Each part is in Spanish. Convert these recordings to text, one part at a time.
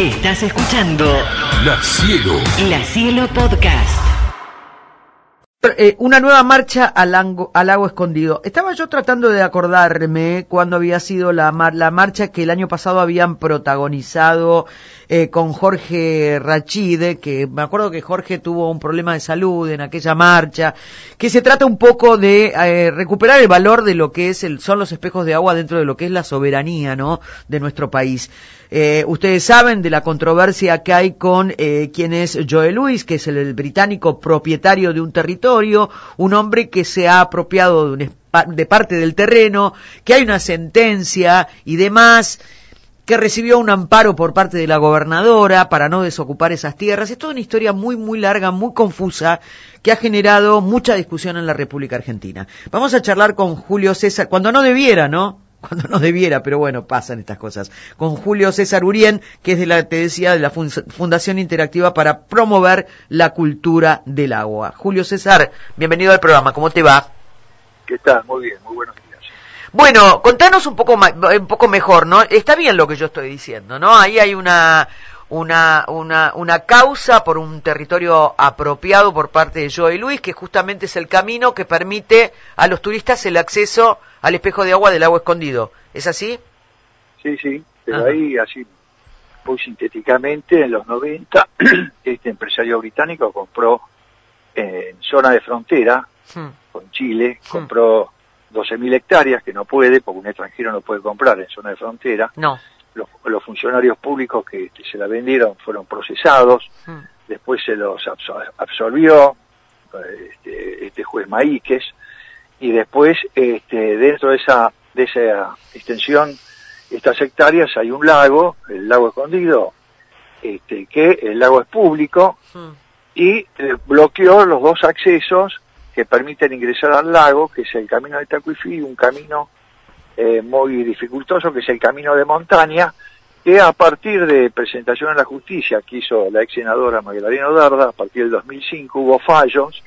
Estás escuchando La Cielo. La Cielo Podcast. Eh, una nueva marcha al, ango- al lago escondido. Estaba yo tratando de acordarme cuando había sido la, mar- la marcha que el año pasado habían protagonizado eh, con Jorge Rachide, que me acuerdo que Jorge tuvo un problema de salud en aquella marcha, que se trata un poco de eh, recuperar el valor de lo que es el, son los espejos de agua dentro de lo que es la soberanía, ¿no? De nuestro país. Eh, ustedes saben de la controversia que hay con eh, quién es Joe Louis, que es el, británico propietario de un territorio, un hombre que se ha apropiado de, un de parte del terreno, que hay una sentencia y demás que recibió un amparo por parte de la gobernadora para no desocupar esas tierras. Es toda una historia muy, muy larga, muy confusa, que ha generado mucha discusión en la República Argentina. Vamos a charlar con Julio César, cuando no debiera, ¿no? Cuando no debiera, pero bueno, pasan estas cosas. Con Julio César Urien, que es de la, te decía, de la Fun- Fundación Interactiva para promover la cultura del agua. Julio César, bienvenido al programa, ¿cómo te va? ¿Qué tal? Muy bien, muy buenos días. Bueno, contanos un poco ma- un poco mejor, ¿no? Está bien lo que yo estoy diciendo, ¿no? Ahí hay una una una una causa por un territorio apropiado por parte de Joe Luis, que justamente es el camino que permite a los turistas el acceso al espejo de agua del lago escondido. ¿Es así? Sí, sí, pero Ajá. ahí, así, muy sintéticamente, en los 90, este empresario británico compró en zona de frontera Hmm. con Chile, compró 12.000 hectáreas, que no puede, porque un extranjero no puede comprar en zona de frontera. No. Los, los funcionarios públicos que se la vendieron fueron procesados, Hmm. después se los absolvió este, este juez Maíquez y después este, dentro de esa de esa extensión estas hectáreas hay un lago el lago escondido este, que el lago es público Hmm. y eh, bloqueó los dos accesos que permiten ingresar al lago que es el camino de Tacuifí y un camino eh, muy dificultoso que es el camino de montaña que a partir de presentación en la justicia que hizo la ex senadora Magdalena Darda, a partir del 2005 hubo fallos,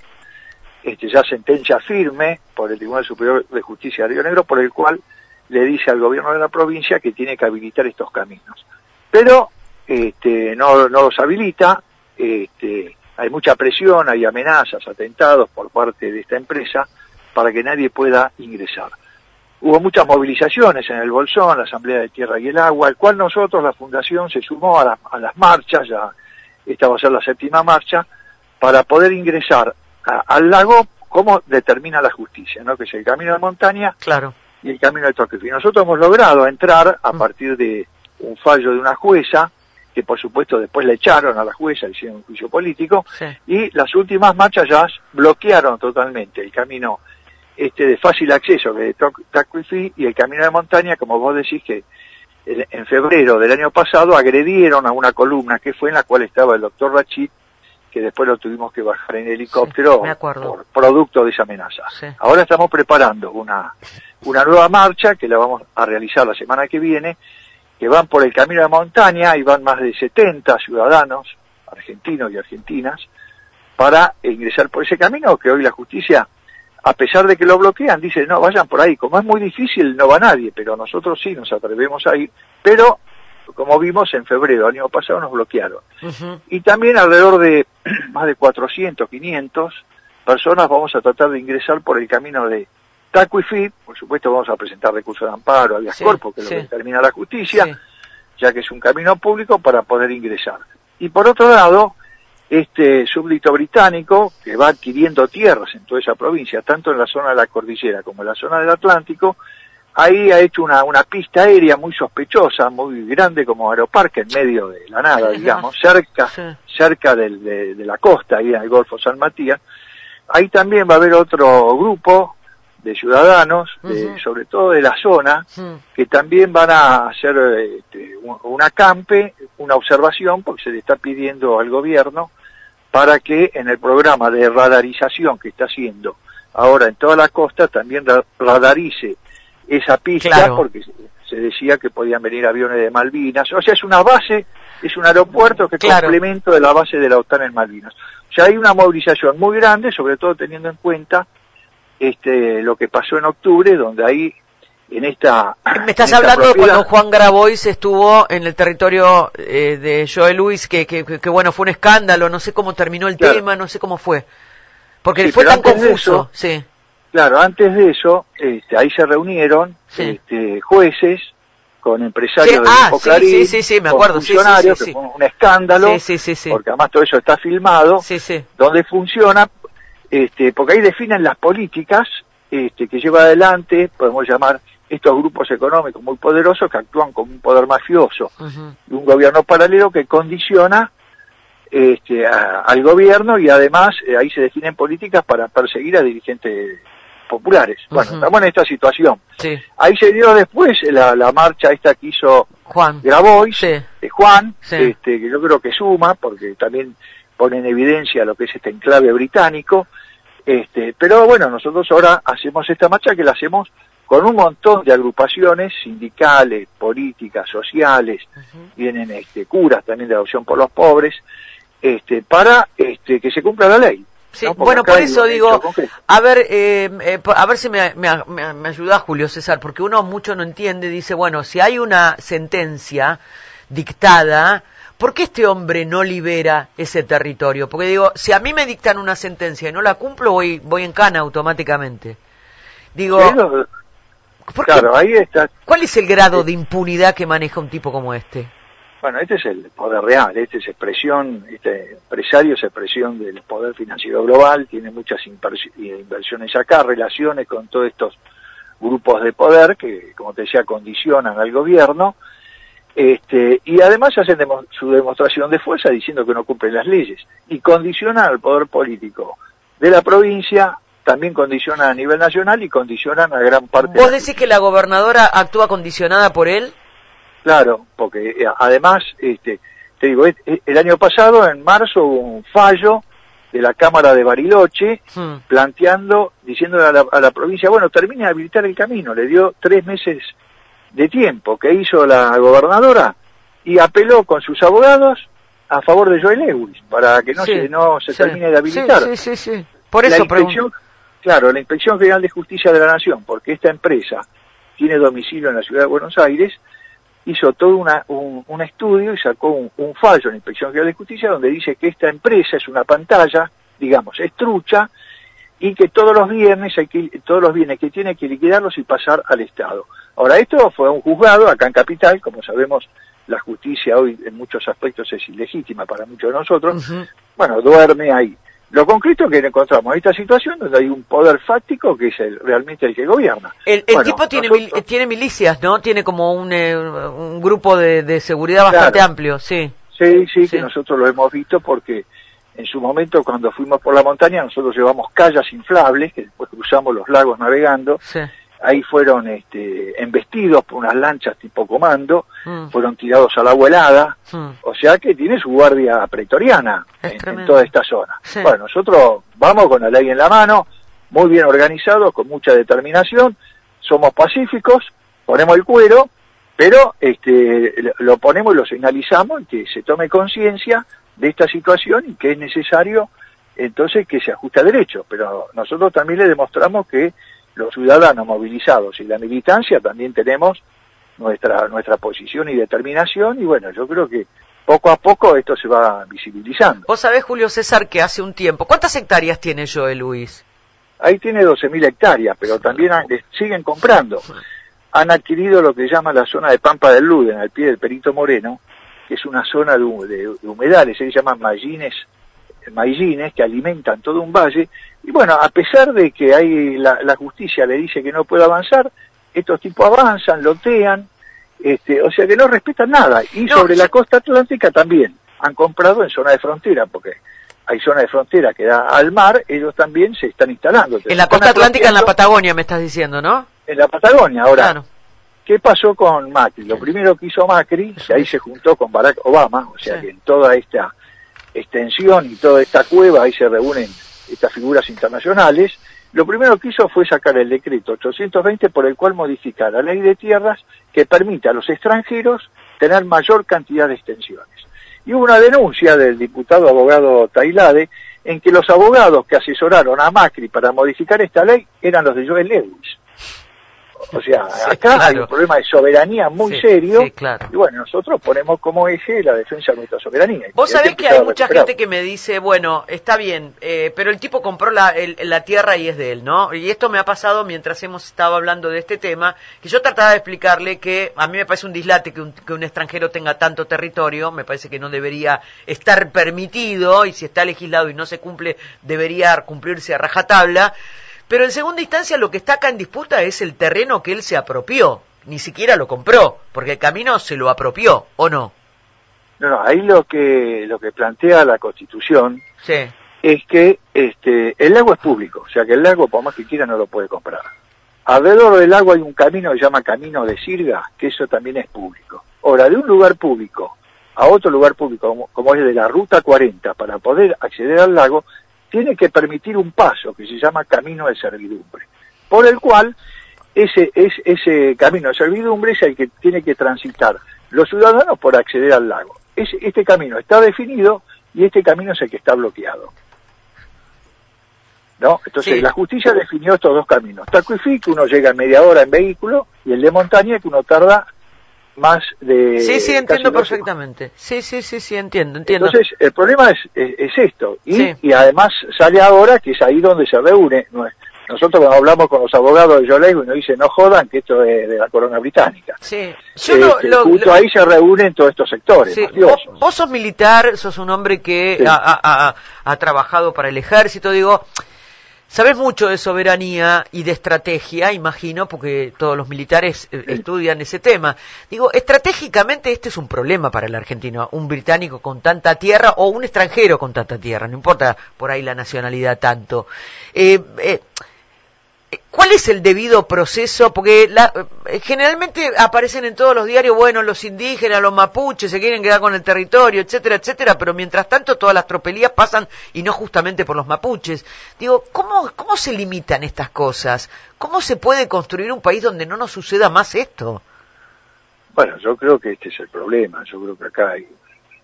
este, ya sentencia firme por el Tribunal Superior de Justicia de Río Negro, por el cual le dice al gobierno de la provincia que tiene que habilitar estos caminos. Pero este, no, no los habilita, este, hay mucha presión, hay amenazas, atentados por parte de esta empresa para que nadie pueda ingresar. Hubo muchas movilizaciones en el Bolsón, la Asamblea de Tierra y el Agua, al cual nosotros, la Fundación, se sumó a, la- a las marchas, ya esta va a ser la séptima marcha, para poder ingresar a- al lago como determina la justicia, ¿no? que es el camino de montaña Claro. y el camino de Toquefi. Nosotros hemos logrado entrar a Mm. partir de un fallo de una jueza, que por supuesto después le echaron a la jueza, le hicieron un juicio político, Sí. y las últimas marchas ya bloquearon totalmente el camino este de fácil acceso que es Tacuifí y el camino de montaña, como vos decís que en febrero del año pasado agredieron a una columna que fue en la cual estaba el doctor Rachid, que después lo tuvimos que bajar en helicóptero por producto de esa amenaza. Sí. Ahora estamos preparando una, una nueva marcha que la vamos a realizar la semana que viene, que van por el camino de montaña y van más de 70 ciudadanos argentinos y argentinas para ingresar por ese camino que hoy la justicia, a pesar de que lo bloquean, dice no, vayan por ahí. Como es muy difícil, no va nadie, pero nosotros sí nos atrevemos a ir. Pero, como vimos en febrero, año pasado nos bloquearon y también alrededor de más de 400, 500 personas vamos a tratar de ingresar por el camino de Tacuifí, por supuesto vamos a presentar recursos de amparo, habeas Sí, corpus, que es sí. lo que determina la justicia, Sí. ya que es un camino público para poder ingresar. Y por otro lado, este súbdito británico, que va adquiriendo tierras en toda esa provincia, tanto en la zona de la cordillera como en la zona del Atlántico, ahí ha hecho una, una pista aérea muy sospechosa, muy grande como aeroparque en medio de la nada, digamos, cerca, Sí. cerca del- de, de la costa, ahí en el Golfo San Matías. Ahí también va a haber otro grupo de ciudadanos, de- sobre todo de la zona, que también van a hacer este, un, un acampe, una observación, porque se le está pidiendo al gobierno para que en el programa de radarización que está haciendo ahora en toda la costa también ra- radarice esa pista, Claro. porque se- decía que podían venir aviones de Malvinas. O sea, es una base, es un aeropuerto que es Claro. complemento de la base de la OTAN en Malvinas. O sea, hay una movilización muy grande, sobre todo teniendo en cuenta este, lo que pasó en octubre, donde ahí en esta... Me estás esta hablando de cuando Juan Grabois estuvo en el territorio eh, de Joel Luis, que, que, que, que, bueno, fue un escándalo, no sé cómo terminó el Claro. tema, no sé cómo fue. Porque Sí, fue tan de confuso, eso- sí. Claro, antes de eso, este, ahí se reunieron Sí. este, jueces con empresarios Sí, del ah, Clarín, sí, sí, sí, me acuerdo, funcionarios, que fue un escándalo, Sí, sí, sí, sí. porque además todo eso está filmado, Sí, sí. donde funciona, este, porque ahí definen las políticas este, que lleva adelante, podemos llamar estos grupos económicos muy poderosos que actúan como un poder mafioso y un gobierno paralelo que condiciona este, a- al gobierno y además eh, ahí se definen políticas para perseguir a dirigentes populares. Bueno, estamos en esta situación. Sí. Ahí se dio después la, la marcha esta que hizo Juan. Grabois, Sí. de Juan, Sí. este, que yo creo que suma, porque también pone en evidencia lo que es este enclave británico. Este, pero bueno, nosotros ahora hacemos esta marcha que la hacemos con un montón de agrupaciones sindicales, políticas, sociales, Ujú. vienen este, curas también de adopción por los pobres, este, para este, que se cumpla la ley. Sí, bueno, por eso digo, a ver, eh, eh, po- a ver si me, me, me, me ayuda Julio César, porque uno mucho no entiende, dice, bueno, si hay una sentencia dictada, ¿por qué este hombre no libera ese territorio? Porque digo, si a mí me dictan una sentencia y no la cumplo, voy, voy en cana automáticamente. Digo, Pero, ¿por qué- claro, ahí está ¿cuál es el grado de impunidad que maneja un tipo como este? Bueno, este es el poder real, este es expresión, este empresario es expresión del poder financiero global, tiene muchas inversi- inversiones acá, relaciones con todos estos grupos de poder que, como te decía, condicionan al gobierno, este, y además hacen demo- su demostración de fuerza diciendo que no cumplen las leyes, y condicionan al poder político de la provincia, también condicionan a nivel nacional y condicionan a gran parte ¿Vos de la decís que la gobernadora actúa condicionada por él? Claro, porque eh, además, este, te digo, el año pasado, en marzo, hubo un fallo de la Cámara de Bariloche Hmm. planteando, diciendo a la, a la provincia, bueno, termine de habilitar el camino, le dio tres meses de tiempo que hizo la gobernadora y apeló con sus abogados a favor de Joel Lewis para que no Sí, se no se sí. termine de habilitar. Sí, sí. Por la eso inspección, pregunto. claro, la Inspección General de Justicia de la Nación, porque esta empresa tiene domicilio en la ciudad de Buenos Aires, hizo todo una, un, un estudio y sacó un, un fallo en la Inspección General de Justicia donde dice que esta empresa es una pantalla, digamos, es trucha, y que todos los viernes hay que, todos los bienes que tiene que liquidarlos y pasar al Estado. Ahora, esto fue un juzgado acá en Capital, como sabemos, la justicia hoy en muchos aspectos es ilegítima para muchos de nosotros, bueno, duerme ahí. Lo concreto es que encontramos esta situación donde hay un poder fáctico que es el, realmente el que gobierna. El, el Bueno, tipo tiene, nosotros- mil- tiene milicias, ¿no? Tiene como un, eh, un grupo de, de seguridad bastante amplio, sí. Sí, sí, Sí. que nosotros lo hemos visto porque en su momento cuando fuimos por la montaña nosotros llevamos callas inflables que después cruzamos los lagos navegando. sí. Ahí fueron este, embestidos por unas lanchas tipo comando, Mm, fueron tirados al agua helada, mm. o sea que tiene su guardia pretoriana en, en toda esta zona. Sí. Bueno, nosotros vamos con la ley en la mano, muy bien organizados, con mucha determinación, somos pacíficos, ponemos el cuero, pero este, lo- lo ponemos y lo señalizamos y que se tome conciencia de esta situación y que es necesario entonces que se ajuste a derecho. Pero nosotros también le demostramos que los ciudadanos movilizados y la militancia también tenemos nuestra nuestra posición y determinación y bueno, yo creo que poco a poco esto se va visibilizando. Vos sabés, Julio César, que hace un tiempo. ¿Cuántas hectáreas tiene Joel Luis? Ahí tiene 12.000 hectáreas, pero también han- siguen comprando. Han adquirido lo que llama la zona de Pampa del Luden, al pie del Perito Moreno, que es una zona de, de- de humedales, se llaman maillines, maillines que alimentan todo un valle. Y bueno, a pesar de que hay la, la justicia le dice que no puede avanzar, estos tipos avanzan, lotean, este, o sea que no respetan nada. Y No, sobre la costa atlántica también han comprado en zona de frontera, porque hay zona de frontera que da al mar, ellos también se están instalando. En la costa atlántica, en la Patagonia, me estás diciendo, ¿no? en la Patagonia. Ahora, Claro. ¿qué pasó con Macri? Lo primero que hizo Macri, que ahí se juntó con Barack Obama, o sea Sí. que en toda esta extensión y toda esta cueva, ahí se reúnen estas figuras internacionales, lo primero que hizo fue sacar el decreto 820 por el cual modifica la ley de tierras que permite a los extranjeros tener mayor cantidad de extensiones. Y hubo una denuncia del diputado abogado Tailade en que los abogados que asesoraron a Macri para modificar esta ley eran los de Joel Lewis. O sea, Sí, acá hay claro. un problema de soberanía muy Sí, serio. sí, claro. Y bueno, nosotros ponemos como eje la defensa de nuestra soberanía. Vos hay sabés que hay mucha gente que me dice, bueno, está bien, eh, pero el tipo compró la, el- la tierra y es de él, ¿no? Y esto me ha pasado mientras hemos estado hablando de este tema, que yo trataba de explicarle que a mí me parece un dislate que un, que un extranjero tenga tanto territorio, me parece que no debería estar permitido y si está legislado y no se cumple, debería cumplirse a rajatabla. Pero en segunda instancia lo que está acá en disputa es el terreno que él se apropió, ni siquiera lo compró, porque el camino se lo apropió, ¿o no? No, no, ahí lo que, lo que plantea la Constitución Sí. es que este, el lago es público, o sea que el lago, por más que quiera, no lo puede comprar. Alrededor del lago hay un camino que se llama Camino de Sirga, que eso también es público. Ahora, de un lugar público a otro lugar público, como, como es de la Ruta 40, para poder acceder al lago, tiene que permitir un paso que se llama Camino de Servidumbre, por el cual ese, es, ese camino de servidumbre es el que tiene que transitar los ciudadanos por acceder al lago. Ese- este camino está definido y este camino es el que está bloqueado. ¿No? Entonces Sí. la justicia definió estos dos caminos. Tacuifí, que uno llega en media hora en vehículo, y el de montaña, que uno tarda más de... Sí, sí, entiendo perfectamente. Sí, sí, sí, sí, entiendo, entiendo. entonces, el problema es, es, es esto. Y, Sí. y además sale ahora que es ahí donde se reúne. Nosotros cuando hablamos con los abogados de Yolego y nos dicen, no jodan, que esto es de la corona británica. sí. Yo Este, lo- justo lo- ahí se reúnen todos estos sectores sí, vos, vos sos militar, sos un hombre que Sí. ha, ha- ha- ha trabajado para el ejército, digo, sabes mucho de soberanía y de estrategia, imagino, porque todos los militares eh, estudian ese tema. Digo, estratégicamente este es un problema para el argentino, un británico con tanta tierra o un extranjero con tanta tierra, no importa por ahí la nacionalidad tanto. Eh, eh, ¿Cuál es el debido proceso? Porque la- eh, generalmente aparecen en todos los diarios, bueno, los indígenas, los mapuches se quieren quedar con el territorio, etcétera, etcétera, pero mientras tanto todas las tropelías pasan y no justamente por los mapuches. Digo, ¿cómo, cómo se limitan estas cosas? ¿Cómo se puede construir un país donde no nos suceda más esto? Bueno, yo creo que este es el problema. Yo creo que acá hay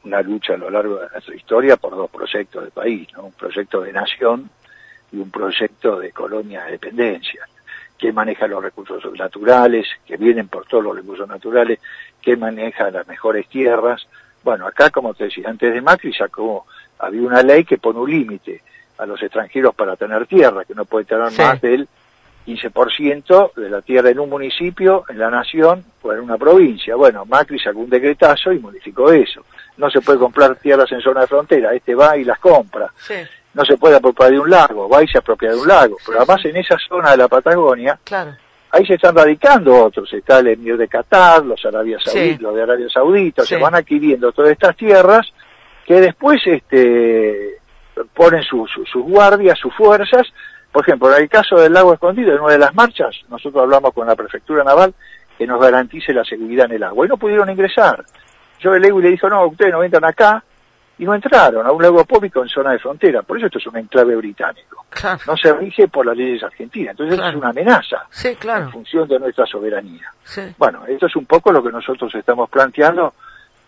una lucha a lo largo de nuestra historia por dos proyectos de país, ¿no? Un proyecto de nación y un proyecto de colonia de dependencia. que maneja los recursos naturales, que vienen por todos los recursos naturales, que maneja las mejores tierras. Bueno, acá, como te decía, antes de Macri sacó, había una ley que pone un límite a los extranjeros para tener tierra, que no puede tener Sí. más del 15% de la tierra en un municipio, en la nación o en una provincia. Bueno, Macri sacó un decretazo y modificó eso. No se puede comprar tierras en zona de frontera, este va y las compra. Sí, No se puede apropiar de un lago, va y se apropia de un lago. Pero además en esa zona de la Patagonia, claro. ahí se están radicando otros. Está el emir de Qatar, los, Arabia Sí. Saudí, los de Arabia Saudita, se van adquiriendo todas estas tierras que después este, ponen su- su- sus guardias, sus fuerzas. Por ejemplo, en el caso del lago escondido, en una de las marchas, nosotros hablamos con la prefectura naval que nos garantice la seguridad en el agua. Y no pudieron ingresar. Yo el y le dijo, no, ustedes no entran acá. Y no entraron a un lago público en zona de frontera. Por eso esto es un enclave británico. Claro. No se rige por las leyes argentinas. Entonces Claro. es una amenaza Sí, en claro. función de nuestra soberanía. Sí. Bueno, esto es un poco lo que nosotros estamos planteando,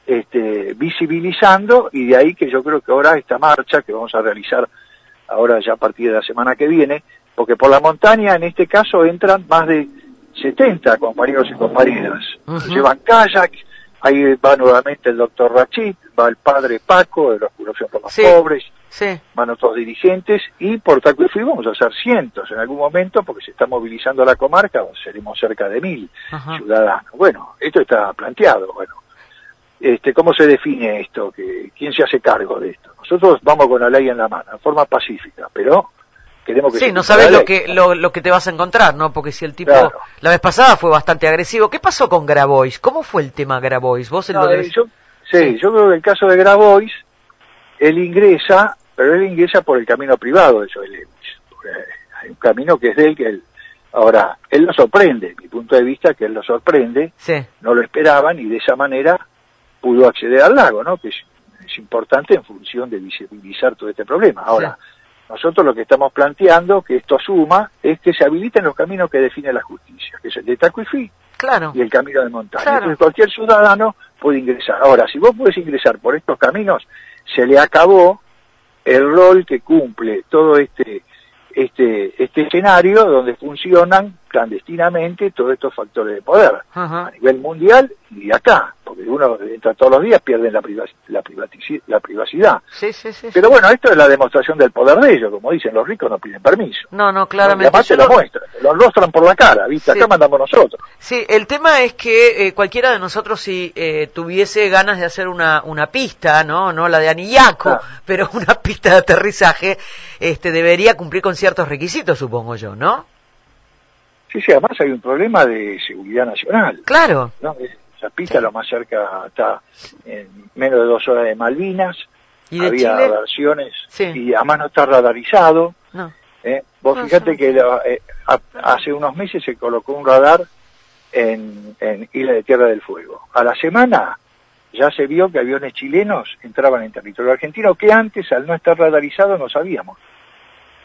este, visibilizando, y de ahí que yo creo que ahora esta marcha que vamos a realizar ahora ya a partir de la semana que viene, porque por la montaña en este caso entran más de 70 compañeros y compañeras. Llevan kayak, ahí va nuevamente el doctor Rachid, va el padre Paco de los Curación por los Sí. Pobres, Sí. van otros dirigentes y por Taco y Fui vamos a hacer cientos en algún momento porque se está movilizando la comarca, seremos cerca de mil Ajá. ciudadanos. Bueno, esto está planteado, bueno. Este, ¿Cómo se define esto? ¿Que, ¿Quién se hace cargo de esto? Nosotros vamos con la ley en la mano, en forma pacífica, pero queremos que Sí, no sabes lo que, lo, lo que te vas a encontrar, ¿no? Porque si el tipo Claro. la vez pasada fue bastante agresivo, ¿qué pasó con Grabois? ¿Cómo fue el tema Grabois? Vos No, lo eh, yo, sí, Sí. yo creo que el caso de Grabois, él ingresa, pero él ingresa por el camino privado de Joel Lewis. Porque Hay un camino que es de él, que él... Ahora, él lo sorprende, mi punto de vista que él lo sorprende, Sí, no lo esperaban y de esa manera pudo acceder al lago, ¿no? Que es, es importante en función de visibilizar todo este problema. Ahora, nosotros lo que estamos planteando, que esto suma, es que se habiliten los caminos que define la justicia, que es el de Tacuifí claro. y el camino de montaña. Claro. Entonces cualquier ciudadano puede ingresar. Ahora, si vos podés ingresar por estos caminos, se le acabó el rol que cumple todo este este este escenario donde funcionan clandestinamente todos estos factores de poder a nivel mundial y acá, porque uno entra todos los días, pierde la, privac- la, la privacidad. Sí, sí, sí. Pero bueno, esto es la demostración del poder de ellos, como dicen los ricos no piden permiso. No, no, Y claramente. además te Yo lo muestran, lo muestran por la cara, ¿viste? Sí. Acá mandamos nosotros. Sí, el tema es que eh, cualquiera de nosotros si eh, tuviese ganas de hacer una, una pista, ¿no? No la de Anillaco, Claro. pero una pista de aterrizaje, este debería cumplir con ciertos requisitos, supongo yo, ¿no? Sí, sí, además hay un problema de seguridad nacional. Claro. ¿no? Esa pista lo más cerca está en menos de dos horas de Malvinas. ¿Y de Había Chile? versiones Sí. y además no está radarizado. No. ¿eh? Vos No, no que la- eh, a- hace unos meses se colocó un radar en, en Isla de Tierra del Fuego. A la semana ya se vio que aviones chilenos entraban en territorio argentino que antes, al no estar radarizado, no sabíamos.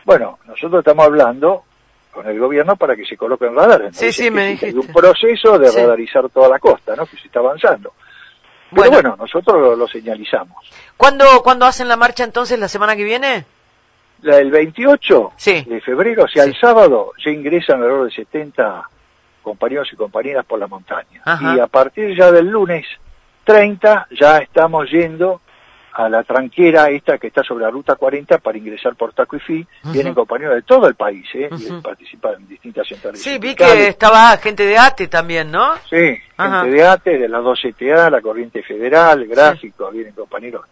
Bueno, nosotros estamos hablando con el gobierno para que se coloquen radares. Sí, Nos sí, dicen me sí, que Hay un dijiste. proceso de Sí. radarizar toda la costa, ¿no? Que se está avanzando. Pero Bueno. bueno, nosotros lo, lo señalizamos. ¿Cuándo, ¿Cuándo hacen la marcha entonces? ¿La semana que viene? La del 28 Sí. de febrero, o sea, Sí. el sábado, ya ingresan alrededor de 70 compañeros y compañeras por la montaña. Ajá. Y a partir ya del lunes 30 ya estamos yendo a la tranquera esta que está sobre la ruta 40 para ingresar por Tacuifí. Ujú. Vienen compañeros de todo el país, ¿eh? Y participan en distintas centrales Sí, vi que estaba gente de ATE también, ¿no? Sí, Ajá. gente de ATE, de las dos CTA, la Corriente Federal, Gráfico, vienen compañeros,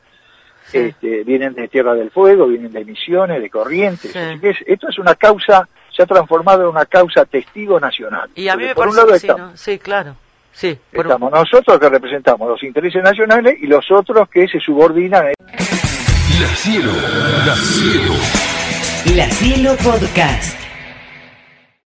Sí. este, vienen de Tierra del Fuego, vienen de Misiones, de Corrientes. Sí. Así que es- esto es una causa, se ha transformado en una causa testigo nacional. Y a mí Porque me por un parece lado que. Sí, claro. Sí. por estamos nosotros que representamos los intereses nacionales y los otros que se subordinan. La cielo, la cielo. La Cielo Podcast.